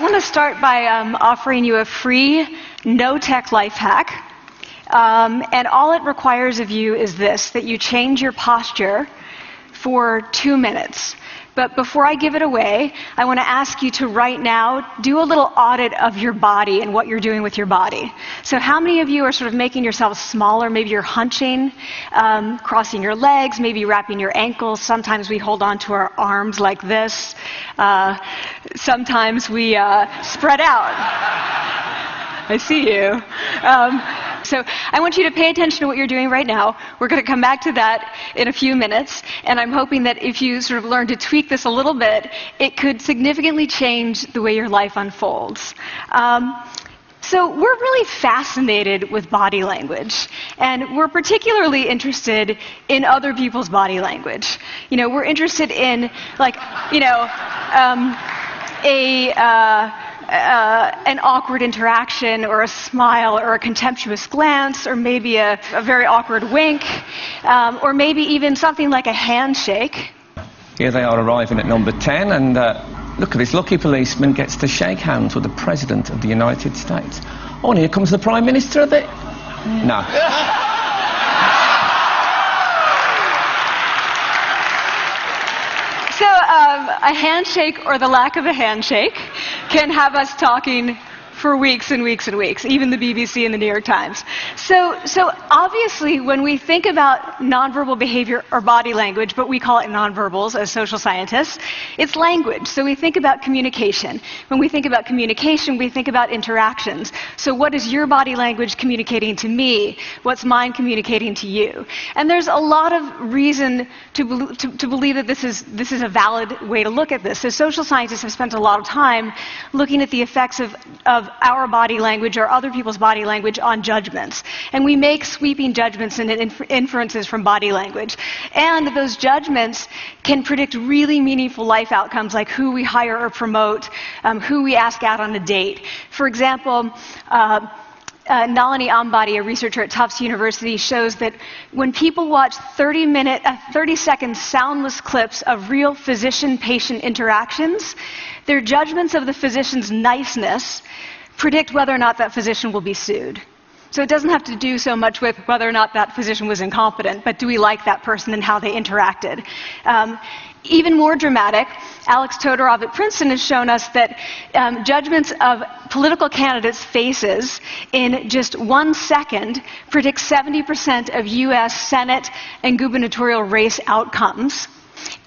I want to start by um, offering you a free no tech life hack. Um, and all it requires of you is this that you change your posture for two minutes. But before I give it away, I want to ask you to right now do a little audit of your body and what you're doing with your body. So, how many of you are sort of making yourselves smaller? Maybe you're hunching, um, crossing your legs, maybe wrapping your ankles. Sometimes we hold on to our arms like this. Uh, sometimes we uh, spread out. I see you. Um, so I want you to pay attention to what you're doing right now. We're going to come back to that in a few minutes. And I'm hoping that if you sort of learn to tweak this a little bit, it could significantly change the way your life unfolds. Um, so we're really fascinated with body language, and we're particularly interested in other people's body language. You know, we're interested in, like, you know, um, a. Uh, uh, an awkward interaction or a smile or a contemptuous glance or maybe a, a very awkward wink um, or maybe even something like a handshake. Here they are arriving at number 10 and uh, look at this lucky policeman gets to shake hands with the President of the United States. Oh, and here comes the Prime Minister of it. No. So, um, a handshake or the lack of a handshake can have us talking for weeks and weeks and weeks, even the BBC and the New York Times. So, so obviously, when we think about nonverbal behavior or body language, but we call it nonverbals as social scientists, it's language. So we think about communication. When we think about communication, we think about interactions. So what is your body language communicating to me? What's mine communicating to you? And there's a lot of reason to, to, to believe that this is, this is a valid way to look at this. So social scientists have spent a lot of time looking at the effects of, of our body language or other people's body language on judgments. And we make sweeping judgments and inferences from body language. And those judgments can predict really meaningful life outcomes like who we hire or promote, um, who we ask out on a date. For example, uh, uh, Nalini Ambady, a researcher at Tufts University, shows that when people watch 30 minute, uh, 30 second soundless clips of real physician patient interactions, their judgments of the physician's niceness predict whether or not that physician will be sued. So it doesn't have to do so much with whether or not that physician was incompetent, but do we like that person and how they interacted? Um, even more dramatic, Alex Todorov at Princeton has shown us that um, judgments of political candidates' faces in just one second predict 70% of U.S. Senate and gubernatorial race outcomes.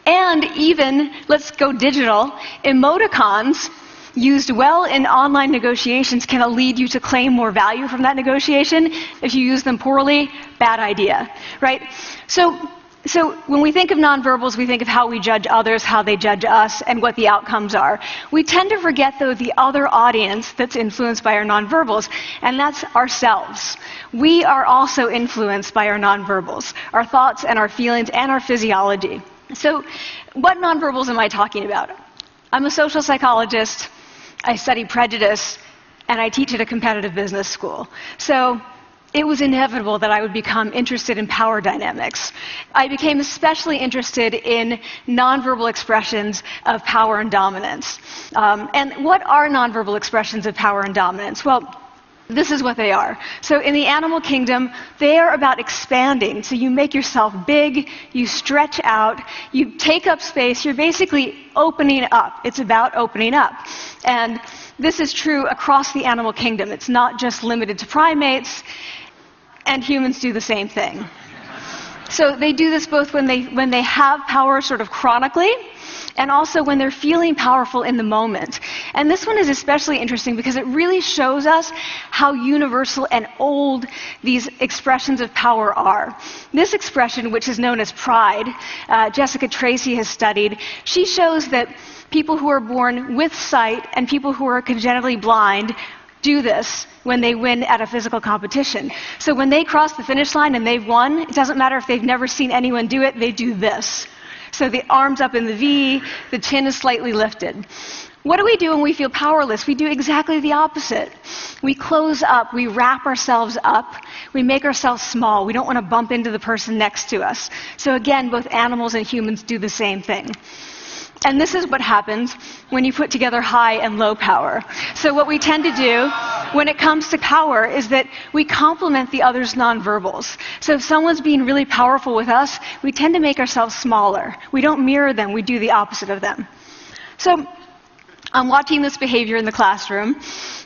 And even, let's go digital, emoticons used well in online negotiations can lead you to claim more value from that negotiation. If you use them poorly, bad idea, right? So, so when we think of nonverbals, we think of how we judge others, how they judge us, and what the outcomes are. We tend to forget, though, the other audience that's influenced by our nonverbals, and that's ourselves. We are also influenced by our nonverbals, our thoughts and our feelings and our physiology. So, what nonverbals am I talking about? I'm a social psychologist. I study prejudice, and I teach at a competitive business school. So it was inevitable that I would become interested in power dynamics. I became especially interested in nonverbal expressions of power and dominance. Um, and what are nonverbal expressions of power and dominance? Well, this is what they are. So in the animal kingdom, they are about expanding. So you make yourself big, you stretch out, you take up space, you're basically opening up. It's about opening up. And this is true across the animal kingdom. It's not just limited to primates, and humans do the same thing. So they do this both when they, when they have power sort of chronically, and also when they're feeling powerful in the moment. And this one is especially interesting because it really shows us how universal and old these expressions of power are. This expression, which is known as pride, uh, Jessica Tracy has studied, she shows that people who are born with sight and people who are congenitally blind do this when they win at a physical competition. So when they cross the finish line and they've won, it doesn't matter if they've never seen anyone do it, they do this. So the arms up in the V, the chin is slightly lifted. What do we do when we feel powerless? We do exactly the opposite. We close up, we wrap ourselves up, we make ourselves small. We don't want to bump into the person next to us. So again, both animals and humans do the same thing. And this is what happens when you put together high and low power. So what we tend to do when it comes to power is that we complement the other's nonverbals. So if someone's being really powerful with us, we tend to make ourselves smaller. We don't mirror them, we do the opposite of them. So I'm watching this behavior in the classroom,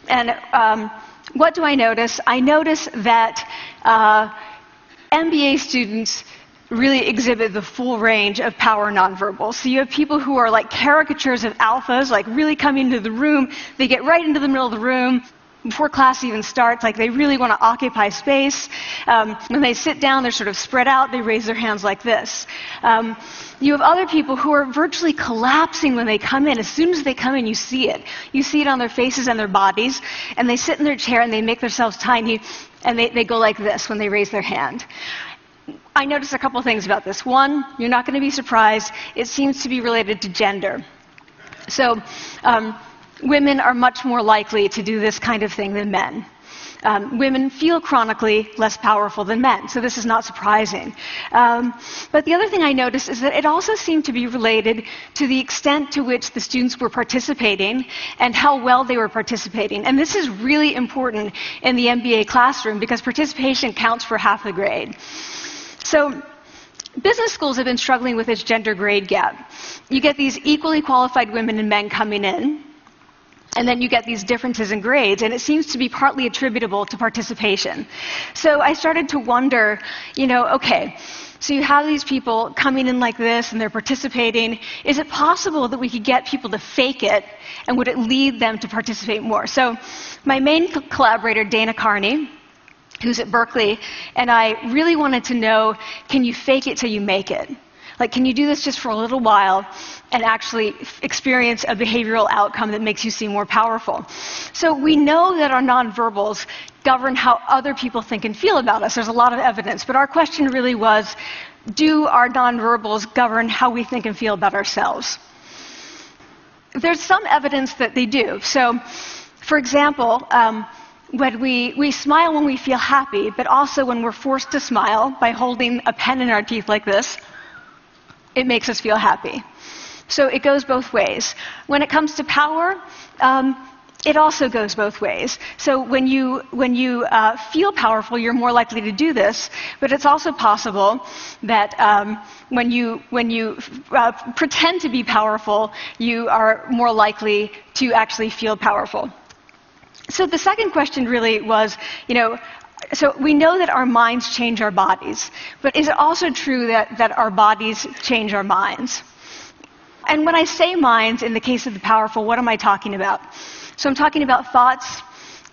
and um, what do I notice? I notice that uh, MBA students really exhibit the full range of power nonverbal. So you have people who are like caricatures of alphas, like really coming into the room. They get right into the middle of the room before class even starts, like they really want to occupy space. Um, when they sit down, they're sort of spread out. They raise their hands like this. Um, you have other people who are virtually collapsing when they come in. As soon as they come in, you see it. You see it on their faces and their bodies. And they sit in their chair and they make themselves tiny and they, they go like this when they raise their hand. I noticed a couple things about this. One, you're not going to be surprised. It seems to be related to gender. So, um, women are much more likely to do this kind of thing than men. Um, women feel chronically less powerful than men, so this is not surprising. Um, but the other thing I noticed is that it also seemed to be related to the extent to which the students were participating and how well they were participating. And this is really important in the MBA classroom because participation counts for half the grade. So, business schools have been struggling with this gender grade gap. You get these equally qualified women and men coming in, and then you get these differences in grades, and it seems to be partly attributable to participation. So I started to wonder, you know, okay, so you have these people coming in like this and they're participating. Is it possible that we could get people to fake it and would it lead them to participate more? So my main collaborator, Dana Carney, who's at Berkeley, and I really wanted to know, can you fake it till you make it? Like, can you do this just for a little while and actually experience a behavioral outcome that makes you seem more powerful? So we know that our nonverbals govern how other people think and feel about us. There's a lot of evidence. But our question really was, do our nonverbals govern how we think and feel about ourselves? There's some evidence that they do. So, for example, um, when we, we smile when we feel happy, but also when we're forced to smile by holding a pen in our teeth like this, it makes us feel happy. So it goes both ways. When it comes to power, um, it also goes both ways. So when you, when you uh, feel powerful, you're more likely to do this, but it's also possible that um, when you, when you uh, pretend to be powerful, you are more likely to actually feel powerful. So the second question really was, you know, so we know that our minds change our bodies, but is it also true that, that our bodies change our minds? And when I say minds, in the case of the powerful, what am I talking about? So I'm talking about thoughts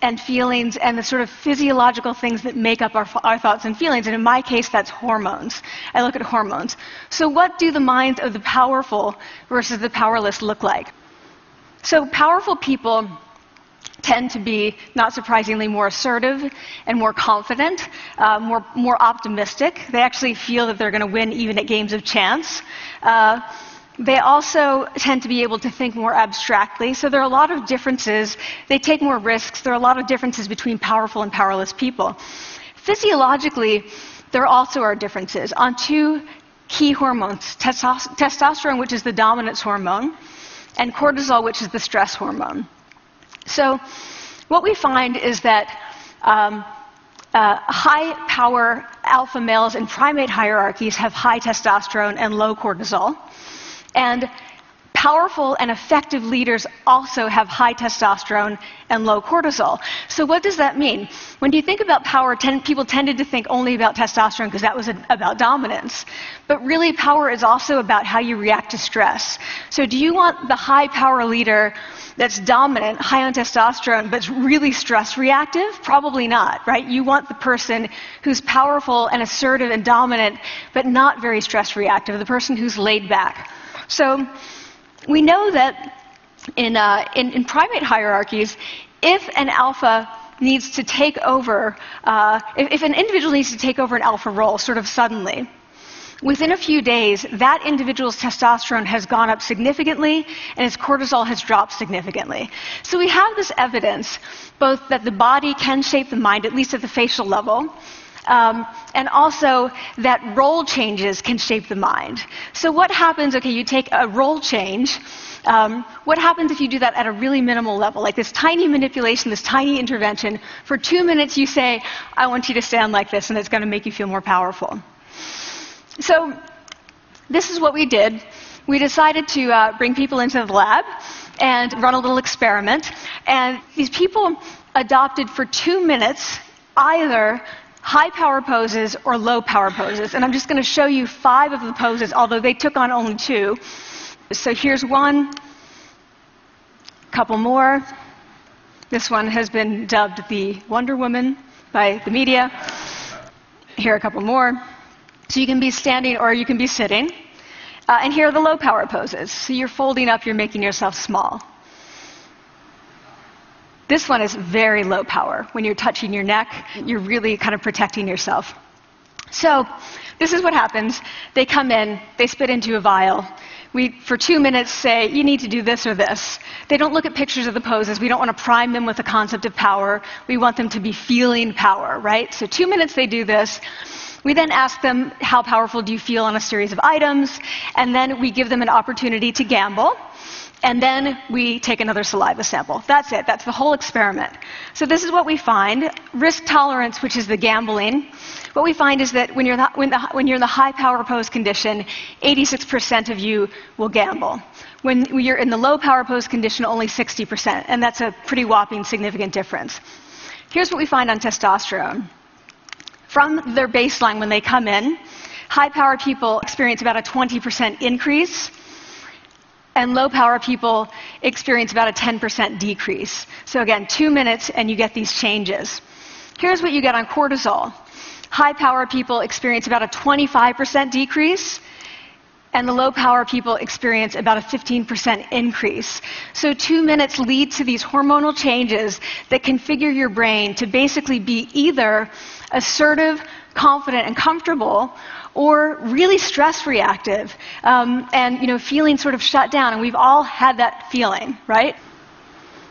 and feelings and the sort of physiological things that make up our, our thoughts and feelings. And in my case, that's hormones. I look at hormones. So what do the minds of the powerful versus the powerless look like? So powerful people tend to be, not surprisingly, more assertive and more confident, uh, more, more optimistic. They actually feel that they're going to win even at games of chance. Uh, they also tend to be able to think more abstractly. So there are a lot of differences. They take more risks. There are a lot of differences between powerful and powerless people. Physiologically, there also are differences on two key hormones testosterone, which is the dominance hormone, and cortisol, which is the stress hormone. So, what we find is that um, uh, high power alpha males in primate hierarchies have high testosterone and low cortisol. And powerful and effective leaders also have high testosterone and low cortisol. So what does that mean? When you think about power, ten, people tended to think only about testosterone because that was a, about dominance. But really, power is also about how you react to stress. So do you want the high power leader that's dominant, high on testosterone, but really stress reactive? Probably not, right? You want the person who's powerful and assertive and dominant, but not very stress reactive, the person who's laid back. So we know that in, uh, in, in, primate hierarchies, if an alpha needs to take over, uh, if, if an individual needs to take over an alpha role sort of suddenly, within a few days, that individual's testosterone has gone up significantly and his cortisol has dropped significantly. So we have this evidence both that the body can shape the mind, at least at the facial level, Um, and also that role changes can shape the mind. So what happens, okay, you take a role change, um, what happens if you do that at a really minimal level, like this tiny manipulation, this tiny intervention? For two minutes, you say, I want you to stand like this, and it's going to make you feel more powerful. So, this is what we did. We decided to uh, bring people into the lab and run a little experiment. And these people adopted for two minutes either high power poses or low power poses. And I'm just going to show you five of the poses, although they took on only two. So here's one, a couple more. This one has been dubbed the Wonder Woman by the media. Here are a couple more. So you can be standing or you can be sitting. Uh, and here are the low power poses. So you're folding up, you're making yourself small. This one is very low power. When you're touching your neck, you're really kind of protecting yourself. So, this is what happens. They come in, they spit into a vial, we, for two minutes, say, you need to do this or this. They don't look at pictures of the poses. We don't want to prime them with the concept of power. We want them to be feeling power, right? So two minutes they do this. We then ask them, how powerful do you feel on a series of items? And then we give them an opportunity to gamble and then we take another saliva sample. That's it. That's the whole experiment. So this is what we find. Risk tolerance, which is the gambling. What we find is that when you're, the, when, the, when you're in the high power pose condition, 86% of you will gamble. When you're in the low power pose condition, only 60%. And that's a pretty whopping significant difference. Here's what we find on testosterone. From their baseline when they come in, high power people experience about a 20% increase and low power people experience about a 10% decrease. So again, two minutes and you get these changes. Here's what you get on cortisol. High power people experience about a 25% decrease, and the low power people experience about a 15% increase. So two minutes lead to these hormonal changes that configure your brain to basically be either assertive, confident, and comfortable, or really stress reactive um, and you know feeling sort of shut down and we've all had that feeling right?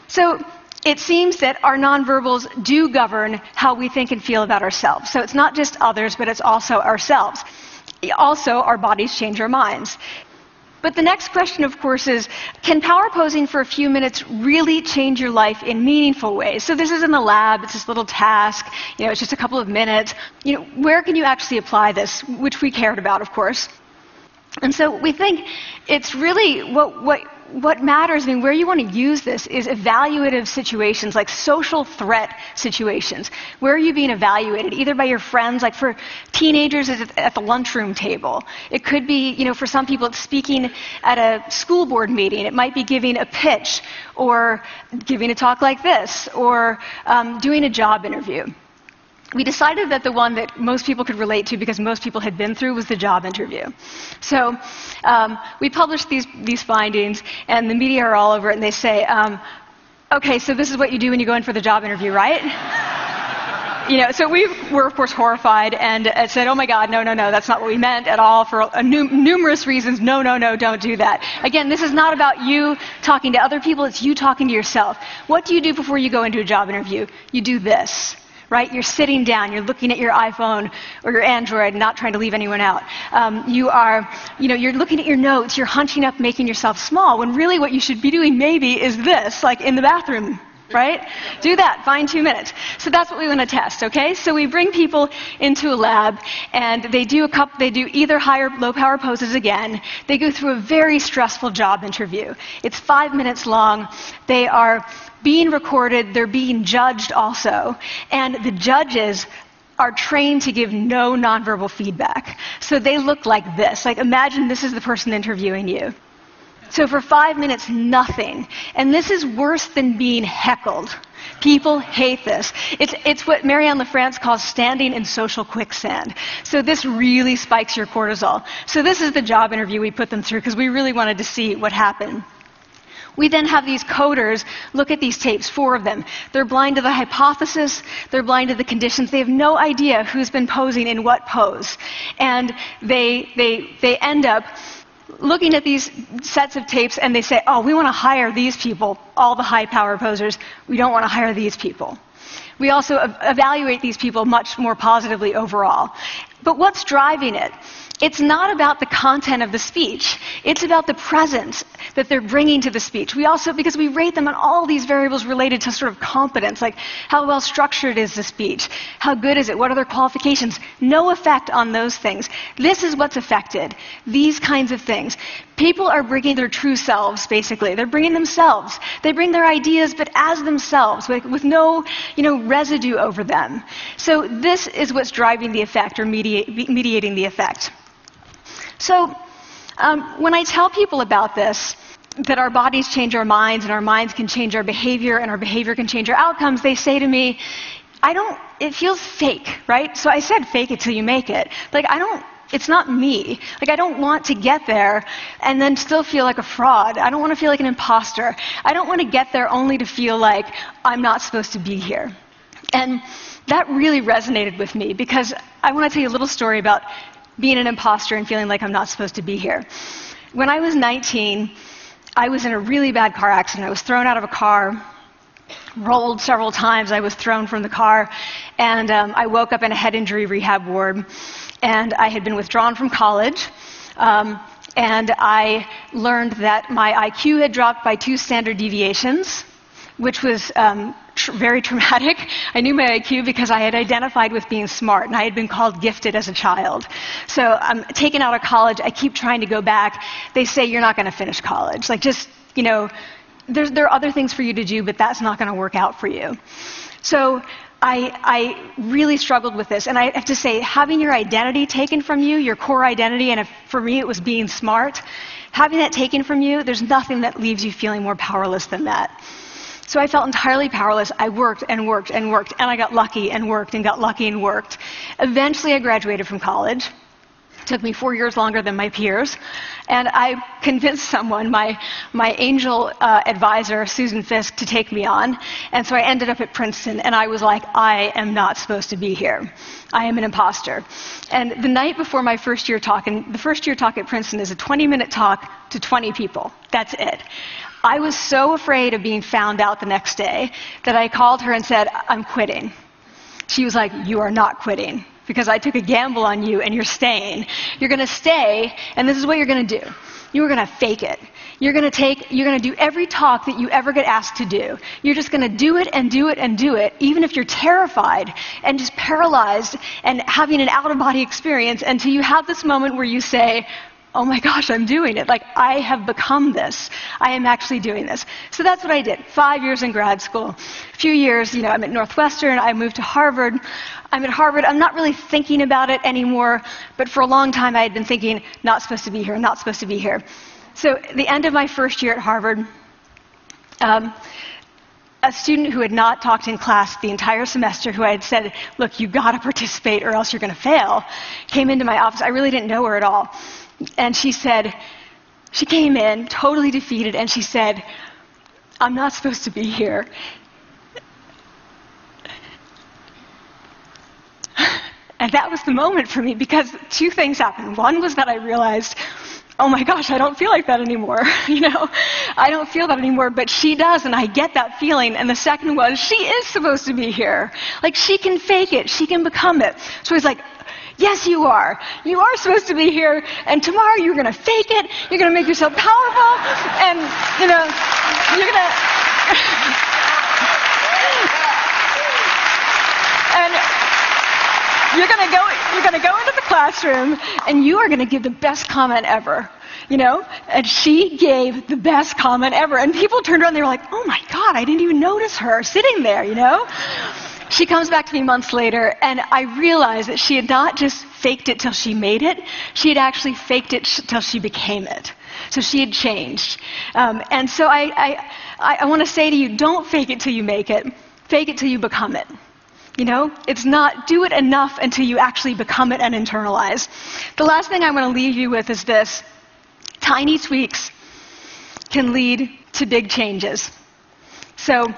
So it seems that our nonverbals do govern how we think and feel about ourselves. So it's not just others but it's also ourselves. Also our bodies change our minds but the next question, of course, is can power posing for a few minutes really change your life in meaningful ways? So this is in the lab, it's this little task, you know, it's just a couple of minutes. You know, where can you actually apply this, which we cared about, of course. And so we think it's really what, what what matters, I mean, where you want to use this is evaluative situations, like social threat situations. Where are you being evaluated? Either by your friends, like for teenagers, at the lunchroom table. It could be, you know, for some people, it's speaking at a school board meeting. It might be giving a pitch, or giving a talk like this, or um, doing a job interview we decided that the one that most people could relate to because most people had been through was the job interview. So um, we published these, these findings, and the media are all over it, and they say, um, okay, so this is what you do when you go in for the job interview, right? you know, so we were, of course, horrified and uh, said, oh my God, no, no, no, that's not what we meant at all for uh, numerous reasons. No, no, no, don't do that. Again, this is not about you talking to other people, it's you talking to yourself. What do you do before you go into a job interview? You do this right? You're sitting down, you're looking at your iPhone or your Android, not trying to leave anyone out. Um, you are, you know, you're looking at your notes, you're hunching up, making yourself small, when really what you should be doing maybe is this, like in the bathroom, right? Do that. Find two minutes. So that's what we want to test, okay? So we bring people into a lab and they do a couple, they do either high or low power poses again. They go through a very stressful job interview. It's five minutes long. They are being recorded, they're being judged also. And the judges are trained to give no nonverbal feedback. So they look like this. Like imagine this is the person interviewing you. So for five minutes, nothing. And this is worse than being heckled. People hate this. It's, it's what Marianne LaFrance calls standing in social quicksand. So this really spikes your cortisol. So this is the job interview we put them through because we really wanted to see what happened. We then have these coders look at these tapes, four of them. They're blind to the hypothesis, they're blind to the conditions. They have no idea who's been posing in what pose. And they, they, they end up looking at these sets of tapes and they say, oh, we want to hire these people, all the high power posers. We don't want to hire these people. We also evaluate these people much more positively overall. But what's driving it? It's not about the content of the speech. It's about the presence that they're bringing to the speech. We also, because we rate them on all these variables related to sort of competence, like how well structured is the speech? How good is it? What are their qualifications? No effect on those things. This is what's affected. These kinds of things. People are bringing their true selves, basically. They're bringing themselves. They bring their ideas, but as themselves, with, with no, you know, residue over them. So this is what's driving the effect or mediate, mediating the effect. So um, when I tell people about this, that our bodies change our minds and our minds can change our behavior and our behavior can change our outcomes, they say to me, I don't, it feels fake, right? So I said fake it till you make it. Like, I don't, it's not me. Like, I don't want to get there and then still feel like a fraud. I don't want to feel like an imposter. I don't want to get there only to feel like I'm not supposed to be here. And that really resonated with me because I want to tell you a little story about being an imposter and feeling like I'm not supposed to be here. When I was 19, I was in a really bad car accident. I was thrown out of a car, rolled several times. I was thrown from the car, and um, I woke up in a head injury rehab ward. And I had been withdrawn from college. Um, and I learned that my IQ had dropped by two standard deviations, which was um, tr- very traumatic. I knew my IQ because I had identified with being smart, and I had been called gifted as a child. So I'm taken out of college. I keep trying to go back. They say you're not going to finish college. Like just you know, there are other things for you to do, but that's not going to work out for you. So I, I, really struggled with this. And I have to say, having your identity taken from you, your core identity, and if, for me it was being smart, having that taken from you, there's nothing that leaves you feeling more powerless than that. So I felt entirely powerless. I worked and worked and worked, and I got lucky and worked and got lucky and worked. Eventually, I graduated from college. Took me four years longer than my peers. And I convinced someone, my, my angel uh, advisor, Susan Fiske, to take me on. And so I ended up at Princeton, and I was like, I am not supposed to be here. I am an imposter. And the night before my first year talk, and the first year talk at Princeton is a 20 minute talk to 20 people. That's it. I was so afraid of being found out the next day that I called her and said, I'm quitting. She was like, You are not quitting because I took a gamble on you and you're staying. You're going to stay, and this is what you're going to do. You're going to fake it. You're going to take, you're going to do every talk that you ever get asked to do. You're just going to do it and do it and do it, even if you're terrified and just paralyzed and having an out of body experience until you have this moment where you say, oh my gosh, I'm doing it. Like, I have become this. I am actually doing this. So that's what I did. Five years in grad school. A few years, you know, I'm at Northwestern. I moved to Harvard. I'm at Harvard. I'm not really thinking about it anymore, but for a long time I had been thinking, not supposed to be here, not supposed to be here. So, the end of my first year at Harvard, um, a student who had not talked in class the entire semester, who I had said, Look, you've got to participate or else you're going to fail, came into my office. I really didn't know her at all. And she said, she came in totally defeated and she said, I'm not supposed to be here. And that was the moment for me because two things happened. One was that I realized, oh my gosh, I don't feel like that anymore. you know, I don't feel that anymore, but she does, and I get that feeling. And the second was, she is supposed to be here. Like, she can fake it, she can become it. So he's like, Yes, you are. You are supposed to be here, and tomorrow you're going to fake it. You're going to make yourself powerful, and, you know, you're going to. and you're going to go you're going to go into the classroom and you are going to give the best comment ever you know and she gave the best comment ever and people turned around they were like oh my god i didn't even notice her sitting there you know she comes back to me months later, and I realized that she had not just faked it till she made it, she had actually faked it till she became it. So she had changed. Um, and so I, I, I want to say to you don't fake it till you make it, fake it till you become it. You know, it's not do it enough until you actually become it and internalize. The last thing I want to leave you with is this tiny tweaks can lead to big changes. So,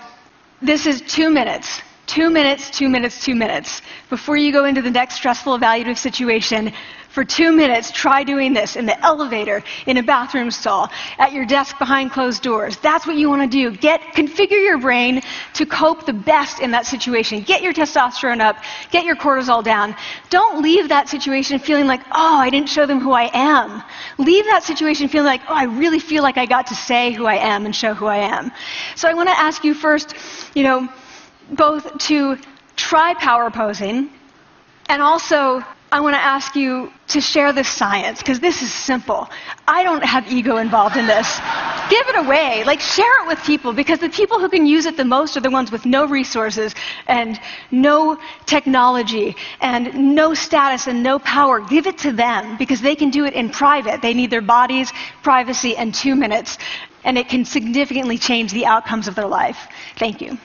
this is two minutes Two minutes, two minutes, two minutes. Before you go into the next stressful evaluative situation, for two minutes, try doing this in the elevator, in a bathroom stall, at your desk behind closed doors. That's what you want to do. Get, configure your brain to cope the best in that situation. Get your testosterone up. Get your cortisol down. Don't leave that situation feeling like, oh, I didn't show them who I am. Leave that situation feeling like, oh, I really feel like I got to say who I am and show who I am. So I want to ask you first, you know, both to try power posing and also I want to ask you to share this science because this is simple. I don't have ego involved in this. Give it away. Like, share it with people because the people who can use it the most are the ones with no resources and no technology and no status and no power. Give it to them because they can do it in private. They need their bodies, privacy, and two minutes, and it can significantly change the outcomes of their life. Thank you.